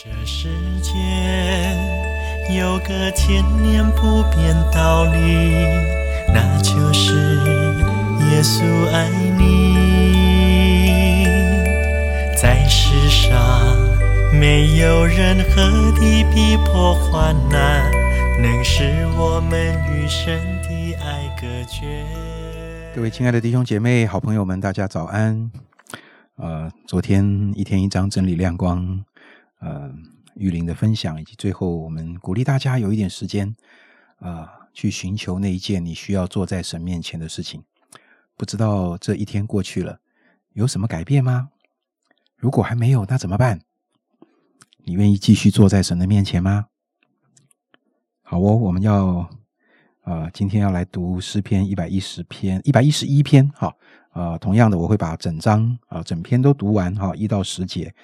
这世间有个千年不变道理，那就是耶稣爱你。在世上没有任何的逼迫患难，能使我们与神的爱隔绝。各位亲爱的弟兄姐妹、好朋友们，大家早安。呃，昨天一天一张真理亮光，呃，玉林的分享，以及最后我们鼓励大家有一点时间，啊、去寻求那一件你需要坐在神面前的事情。不知道这一天过去了，有什么改变吗？如果还没有，那怎么办？你愿意继续坐在神的面前吗？好哦，我们要啊、今天要来读诗篇一百一十篇，一百一十一篇，好。啊、同样的，我会把整章啊、整篇都读完哈，一到十节。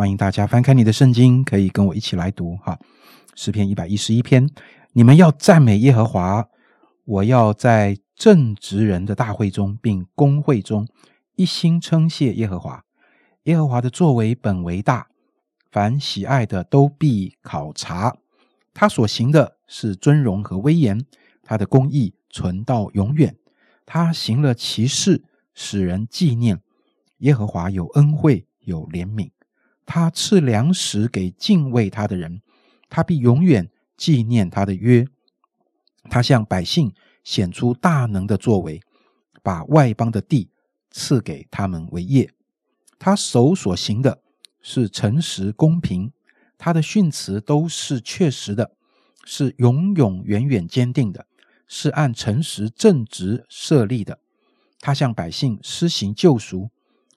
欢迎大家翻开你的圣经，可以跟我一起来读哈。诗篇一百一十一篇，你们要赞美耶和华，我要在正直人的大会中，并公会中，一心称谢耶和华。耶和华的作为本为大，凡喜爱的都必考察。他所行的是尊荣和威严，他的公义存到永远。他行了奇事，使人纪念。耶和华有恩惠，有怜悯。他赐粮食给敬畏他的人，他必永远纪念他的约。他向百姓显出大能的作为，把外邦的地赐给他们为业。他手所行的是诚实公平，他的训词都是确实的，是永永远远坚定的，是按诚实正直设立的。他向百姓施行救赎，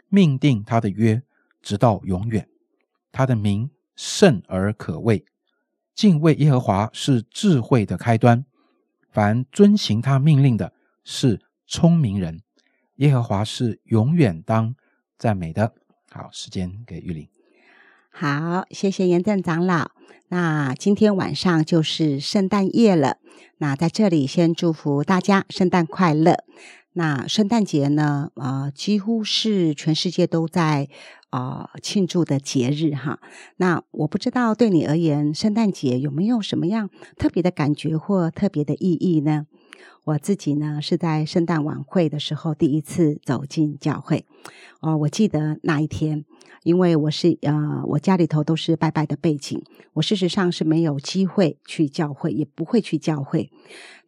命定他的约，直到永远。他的名甚而可畏，敬畏耶和华是智慧的开端。凡遵行他命令的，是聪明人。耶和华是永远当赞美的。好，时间给玉玲。好，谢谢严正长老。那今天晚上就是圣诞夜了，那在这里先祝福大家圣诞快乐。那圣诞节呢，呃，几乎是全世界都在呃庆祝的节日哈。那我不知道对你而言，圣诞节有没有什么样特别的感觉或特别的意义呢？我自己呢是在圣诞晚会的时候第一次走进教会，哦，我记得那一天，因为我是呃我家里头都是拜拜的背景，我事实上是没有机会去教会，也不会去教会。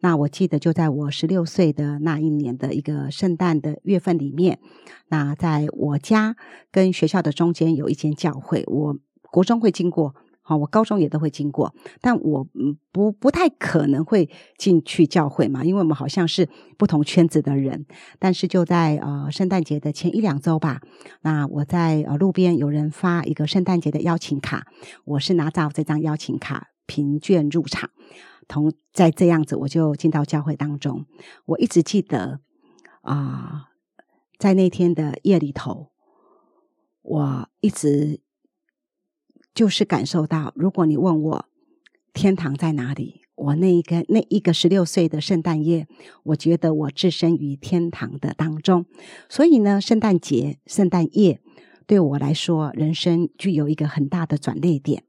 那我记得就在我十六岁的那一年的一个圣诞的月份里面，那在我家跟学校的中间有一间教会，我国中会经过。好，我高中也都会经过，但我不不太可能会进去教会嘛，因为我们好像是不同圈子的人。但是就在呃圣诞节的前一两周吧，那我在呃路边有人发一个圣诞节的邀请卡，我是拿到这张邀请卡凭券入场，同在这样子我就进到教会当中。我一直记得啊、在那天的夜里头，我一直。就是感受到，如果你问我天堂在哪里，我那一个那一个十六岁的圣诞夜，我觉得我置身于天堂的当中。所以呢，圣诞节、圣诞夜对我来说，人生具有一个很大的转捩点，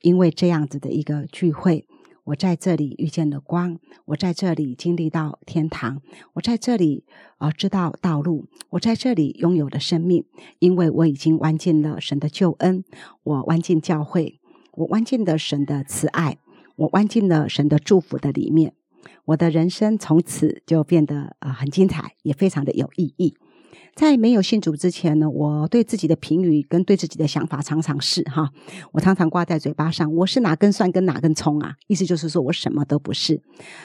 因为这样子的一个聚会，我在这里遇见了光，我在这里经历到天堂，我在这里啊、知道道路，我在这里拥有了生命，因为我已经弯进了神的救恩，我弯进教会，我弯进了神的慈爱，我弯进了神的祝福的里面，我的人生从此就变得啊、呃、很精彩，也非常的有意义。在没有信主之前呢，我对自己的评语跟对自己的想法常常是哈，我常常挂在嘴巴上，我是哪根蒜跟哪根葱啊，意思就是说我什么都不是。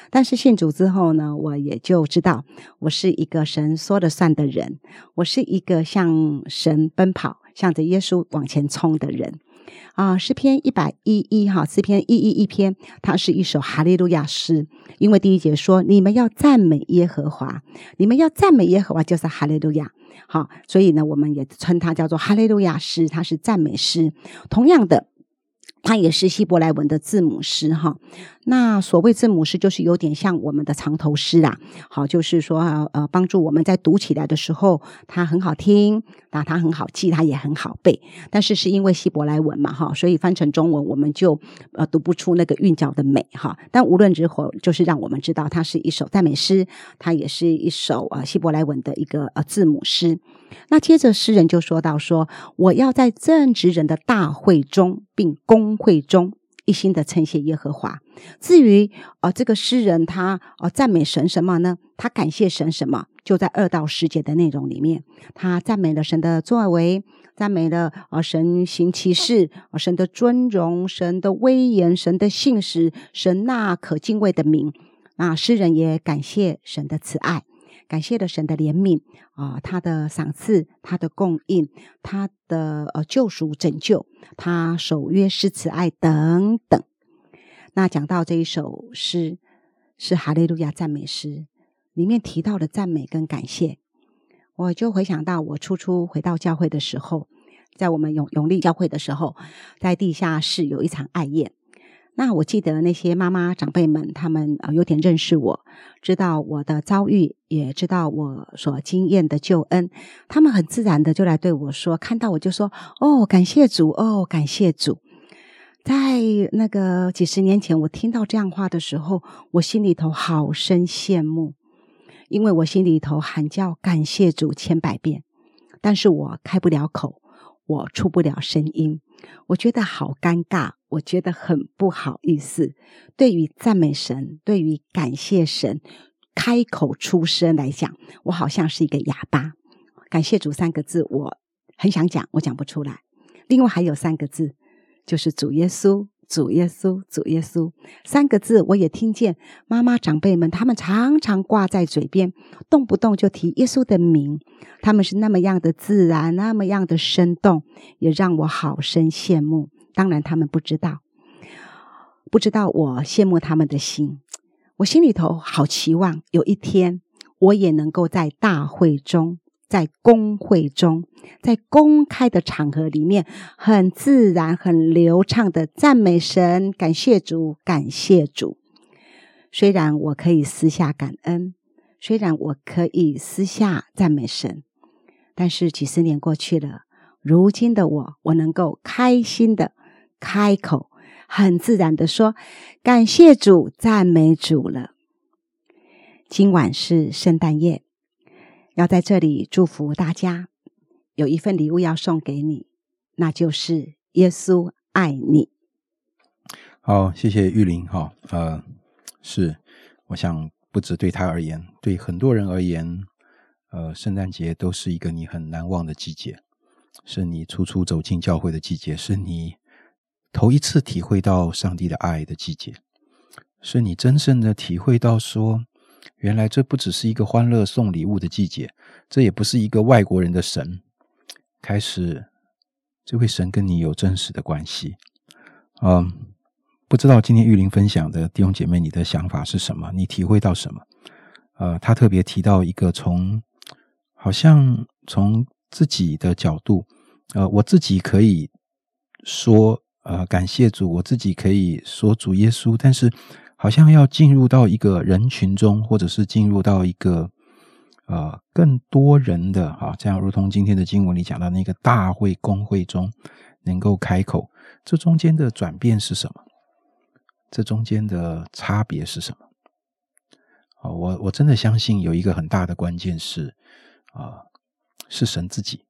但是信主之后呢，我也就知道我是一个神说了算的人，我是一个向神奔跑、向着耶稣往前冲的人。啊，诗篇一百一一哈，诗篇一一一篇，它是一首哈利路亚诗。因为第一节说，你们要赞美耶和华，你们要赞美耶和华，就是哈利路亚。好，所以呢，我们也称它叫做哈利路亚诗，它是赞美诗。同样的，它也是希伯来文的字母诗哈。那所谓字母诗，就是有点像我们的藏头诗啊。好，就是说呃，帮助我们在读起来的时候，它很好听，那它很好记，它也很好背。但是是因为希伯来文嘛，哈，所以翻成中文我们就呃读不出那个韵脚的美哈。但无论如何，就是让我们知道它是一首赞美诗，它也是一首呃希伯来文的一个呃字母诗。那接着诗人就说到说，我要在正直人的大会中，并公会中。一心的称谢耶和华。至于呃，这个诗人他呃赞美神什么呢？他感谢神什么？就在二到十节的内容里面，他赞美了神的作为，赞美了呃神行其事，啊神的尊荣，神的威严，神的信实，神那可敬畏的名。那诗人也感谢神的慈爱。感谢了神的怜悯啊，他的赏赐，他的供应，他的呃救赎拯救，他守约施慈爱等等。那讲到这一首诗是哈利路亚赞美诗，里面提到的赞美跟感谢，我就回想到我初初回到教会的时候，在我们永永利教会的时候，在地下室有一场爱宴。那我记得那些妈妈长辈们，他们呃有点认识我，知道我的遭遇，也知道我所经验的救恩，他们很自然的就来对我说，看到我就说：“哦，感谢主，哦，感谢主。”在那个几十年前，我听到这样话的时候，我心里头好生羡慕，因为我心里头喊叫感谢主千百遍，但是我开不了口，我出不了声音，我觉得好尴尬。我觉得很不好意思，对于赞美神，对于感谢神，开口出声来讲，我好像是一个哑巴。感谢主三个字，我很想讲，我讲不出来。另外还有三个字，就是主耶稣，主耶稣，主耶稣三个字，我也听见妈妈长辈们他们常常挂在嘴边，动不动就提耶稣的名，他们是那么样的自然，那么样的生动，也让我好生羡慕。当然，他们不知道，不知道我羡慕他们的心。我心里头好期望，有一天我也能够在大会中，在公会中，在公开的场合里面，很自然、很流畅的赞美神，感谢主，感谢主。虽然我可以私下感恩，虽然我可以私下赞美神，但是几十年过去了，如今的我，我能够开心的。开口很自然的说：“感谢主，赞美主了。”今晚是圣诞夜，要在这里祝福大家。有一份礼物要送给你，那就是耶稣爱你。好，谢谢玉林。哈，呃，是，我想不止对他而言，对很多人而言，呃，圣诞节都是一个你很难忘的季节，是你初初走进教会的季节，是你。头一次体会到上帝的爱的季节，是你真正的体会到说，原来这不只是一个欢乐送礼物的季节，这也不是一个外国人的神。开始，这位神跟你有真实的关系。嗯，不知道今天玉林分享的弟兄姐妹，你的想法是什么？你体会到什么？呃，他特别提到一个从，好像从自己的角度，呃，我自己可以说。呃，感谢主，我自己可以说主耶稣，但是好像要进入到一个人群中，或者是进入到一个呃更多人的啊，这样如同今天的经文里讲到那个大会公会中能够开口，这中间的转变是什么？这中间的差别是什么？啊，我我真的相信有一个很大的关键是啊，是神自己，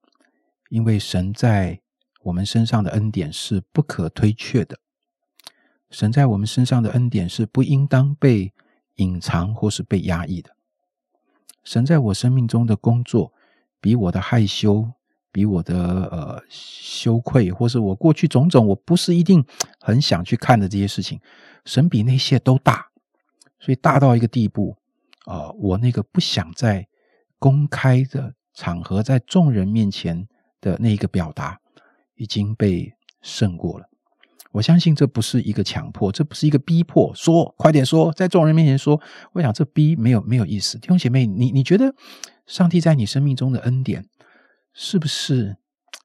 因为神在。我们身上的恩典是不可推却的，神在我们身上的恩典是不应当被隐藏或是被压抑的。神在我生命中的工作，比我的害羞，比我的呃羞愧，或是我过去种种我不是一定很想去看的这些事情，神比那些都大，所以大到一个地步啊，我那个不想在公开的场合，在众人面前的那一个表达。已经被胜过了。我相信这不是一个强迫，这不是一个逼迫。说快点说，在众人面前说。我想这逼没有没有意思。弟兄姐妹，你你觉得上帝在你生命中的恩典，是不是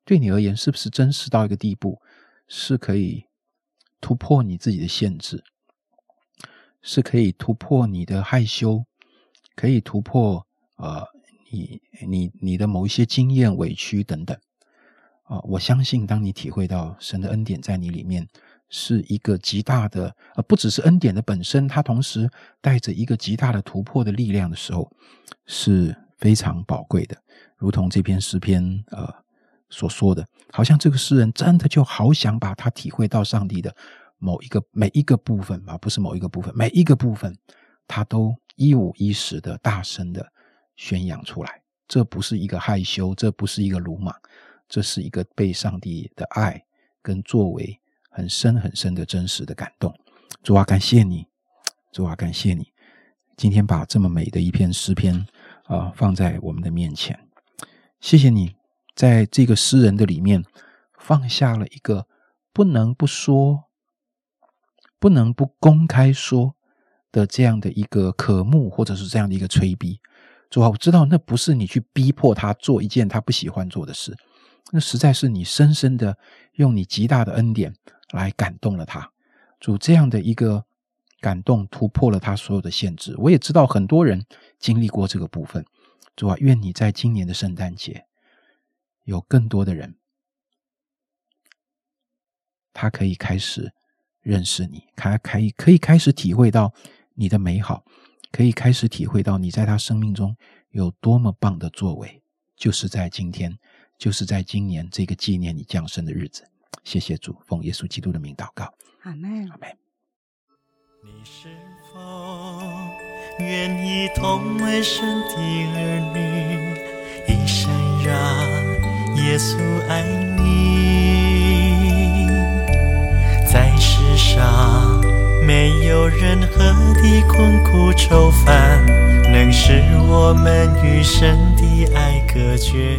对你而言，是不是真实到一个地步，是可以突破你自己的限制？是可以突破你的害羞，可以突破呃你你你的某一些经验、委屈等等啊！我相信，当你体会到神的恩典在你里面是一个极大的，呃，不只是恩典的本身，它同时带着一个极大的突破的力量的时候，是非常宝贵的。如同这篇诗篇呃所说的，好像这个诗人真的就好想把他体会到上帝的。某一个每一个部分啊，不是某一个部分，每一个部分，他都一五一十的大声的宣扬出来。这不是一个害羞，这不是一个鲁莽，这是一个被上帝的爱跟作为很深很深的真实的感动。主啊，感谢你，主啊，感谢你，今天把这么美的一篇诗篇啊放在我们的面前。谢谢你，在这个诗人的里面放下了一个不能不说。不能不公开说的这样的一个渴慕，或者是这样的一个催逼，主啊，我知道那不是你去逼迫他做一件他不喜欢做的事，那实在是你深深的用你极大的恩典来感动了他。主这样的一个感动突破了他所有的限制。我也知道很多人经历过这个部分。主啊，愿你在今年的圣诞节有更多的人，他可以开始。认识你，他可以可以开始体会到你的美好，可以开始体会到你在他生命中有多么棒的作为，就是在今天，就是在今年这个纪念你降生的日子。谢谢主，奉耶稣基督的名祷告，阿门，阿门。你是否愿意同为神的儿女，一生让耶稣爱你？在世上没有任何的困苦愁烦，能使我们与神的爱隔绝。